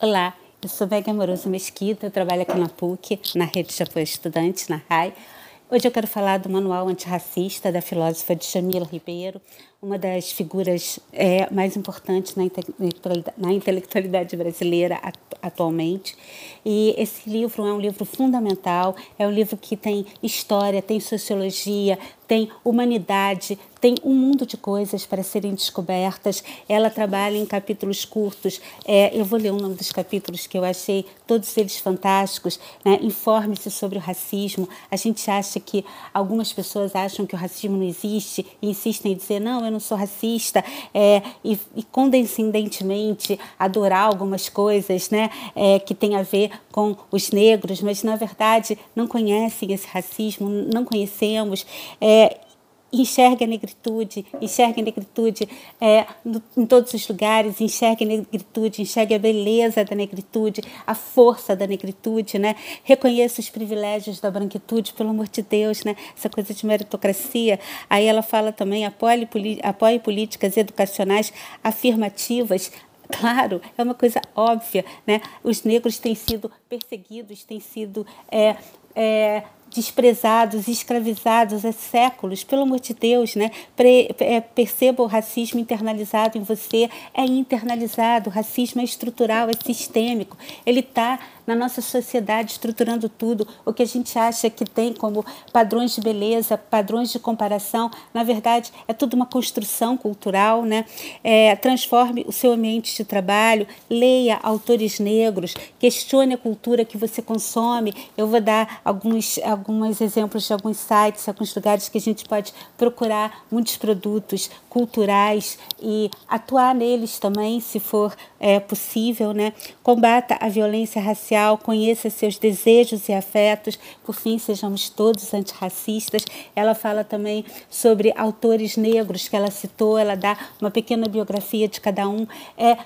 Olá, eu sou Meg Amoroso Mesquita, eu trabalho aqui na PUC, na Rede de Apoio Estudantes, na RAI. Hoje eu quero falar do Manual Antirracista da filósofa Djamila Ribeiro, uma das figuras é, mais importantes na, na intelectualidade brasileira atualmente. E esse livro é um livro fundamental, é um livro que tem história, tem sociologia, tem humanidade, tem um mundo de coisas para serem descobertas. Ela trabalha em capítulos curtos. É, eu vou ler um dos capítulos que eu achei todos eles fantásticos. Né? Informe-se sobre o racismo. A gente acha que algumas pessoas acham que o racismo não existe e insistem em dizer não, eu não sou racista é, e, e condescendentemente adorar algumas coisas, né, é, que tem a ver com os negros, mas na verdade não conhecem esse racismo, não conhecemos. É, enxergue a negritude, enxergue a negritude é, no, em todos os lugares, enxergue a negritude, enxergue a beleza da negritude, a força da negritude, né? Reconheça os privilégios da branquitude, pelo amor de Deus, né? Essa coisa de meritocracia. Aí ela fala também, apoie, apoie políticas educacionais afirmativas Claro, é uma coisa óbvia, né? Os negros têm sido perseguidos, têm sido é, é, desprezados, escravizados há séculos, pelo amor de Deus, né? Pre, é, perceba o racismo internalizado em você, é internalizado, o racismo é estrutural, é sistêmico, ele está na nossa sociedade estruturando tudo, o que a gente acha que tem como padrões de beleza, padrões de comparação, na verdade é tudo uma construção cultural, né? É, transforme o seu ambiente de trabalho, leia autores negros, questione a cultura que você consome. Eu vou dar alguns alguns exemplos de alguns sites, alguns lugares que a gente pode procurar muitos produtos culturais e atuar neles também, se for é, possível, né? Combata a violência racial, conheça seus desejos e afetos, por fim, sejamos todos antirracistas. Ela fala também sobre autores negros que ela citou, ela dá uma pequena biografia de cada um. É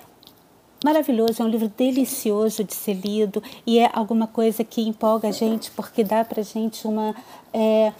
maravilhoso, é um livro delicioso de ser lido e é alguma coisa que empolga a gente porque dá para gente uma é,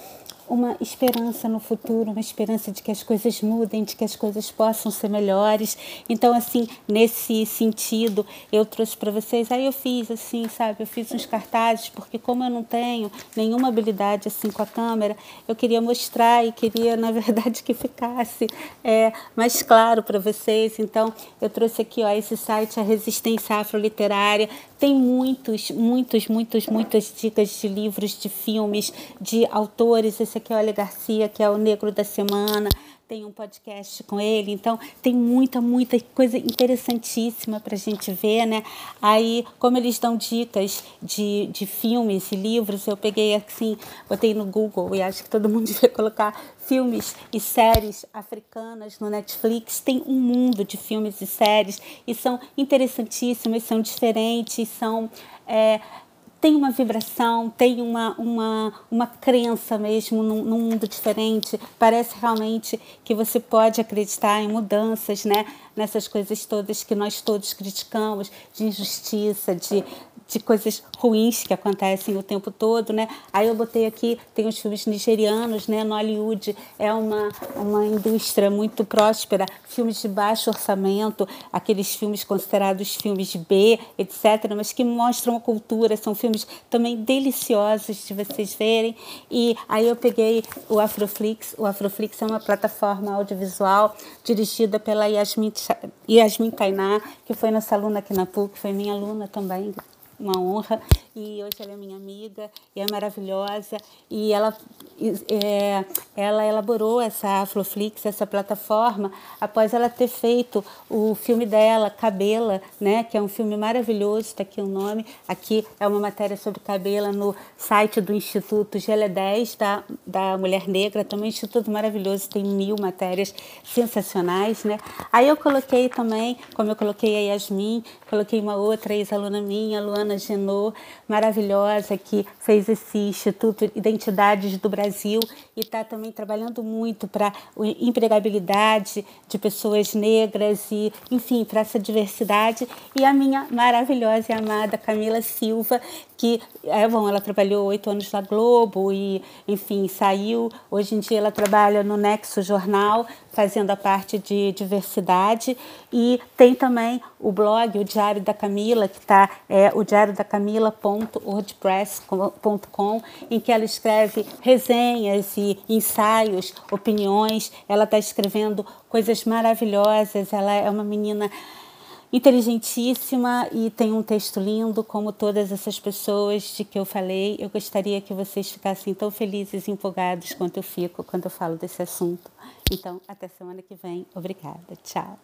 uma esperança no futuro, uma esperança de que as coisas mudem, de que as coisas possam ser melhores. Então, assim, nesse sentido, eu trouxe para vocês. Aí eu fiz assim, sabe? Eu fiz uns cartazes porque como eu não tenho nenhuma habilidade assim com a câmera, eu queria mostrar e queria, na verdade, que ficasse é, mais claro para vocês. Então, eu trouxe aqui, ó, esse site, a Resistência Afroliterária. Tem muitos, muitos, muitos, muitas dicas de livros, de filmes, de autores esse aqui é o Ale Garcia, que é o Negro da Semana. Tem um podcast com ele, então tem muita, muita coisa interessantíssima para a gente ver, né? Aí, como eles dão dicas de, de filmes e livros, eu peguei assim, botei no Google e acho que todo mundo devia colocar filmes e séries africanas no Netflix. Tem um mundo de filmes e séries e são interessantíssimas, são diferentes, são. É, tem uma vibração, tem uma, uma, uma crença mesmo num, num, mundo diferente. Parece realmente que você pode acreditar em mudanças, né? Nessas coisas todas que nós todos criticamos, de injustiça, de, de coisas ruins que acontecem o tempo todo, né? Aí eu botei aqui, tem os filmes nigerianos, né? No Hollywood é uma, uma indústria muito próspera, filmes de baixo orçamento, aqueles filmes considerados filmes B, etc., mas que mostram a cultura, são filmes também deliciosos de vocês verem. E aí eu peguei o Afroflix, o Afroflix é uma plataforma audiovisual dirigida pela Yasmin, Yasmin Tainá, que foi nossa aluna aqui na PUC, foi minha aluna também, uma honra. E hoje ela é minha amiga e é maravilhosa. E ela é, ela elaborou essa Afloflix, essa plataforma após ela ter feito o filme dela Cabela, né, que é um filme maravilhoso, está aqui o nome, aqui é uma matéria sobre Cabela no site do Instituto GL10 da, da Mulher Negra, também um instituto maravilhoso, tem mil matérias sensacionais, né? Aí eu coloquei também, como eu coloquei a Yasmin, coloquei uma outra ex-aluna minha, Luana Genot, maravilhosa, que fez esse Instituto Identidades do Brasil e está também trabalhando muito para a empregabilidade de pessoas negras e, enfim, para essa diversidade. E a minha maravilhosa e amada Camila Silva, que, é bom, ela trabalhou oito anos na Globo e, enfim, saiu. Hoje em dia ela trabalha no Nexo Jornal, fazendo a parte de diversidade. E tem também o blog, o Diário da Camila, que está é, o diário da Camila.wordpress.com, em que ela escreve resenhas e ensaios, opiniões. Ela está escrevendo coisas maravilhosas. Ela é uma menina inteligentíssima e tem um texto lindo, como todas essas pessoas de que eu falei. Eu gostaria que vocês ficassem tão felizes e empolgados quanto eu fico quando eu falo desse assunto. Então, até semana que vem. Obrigada. Tchau.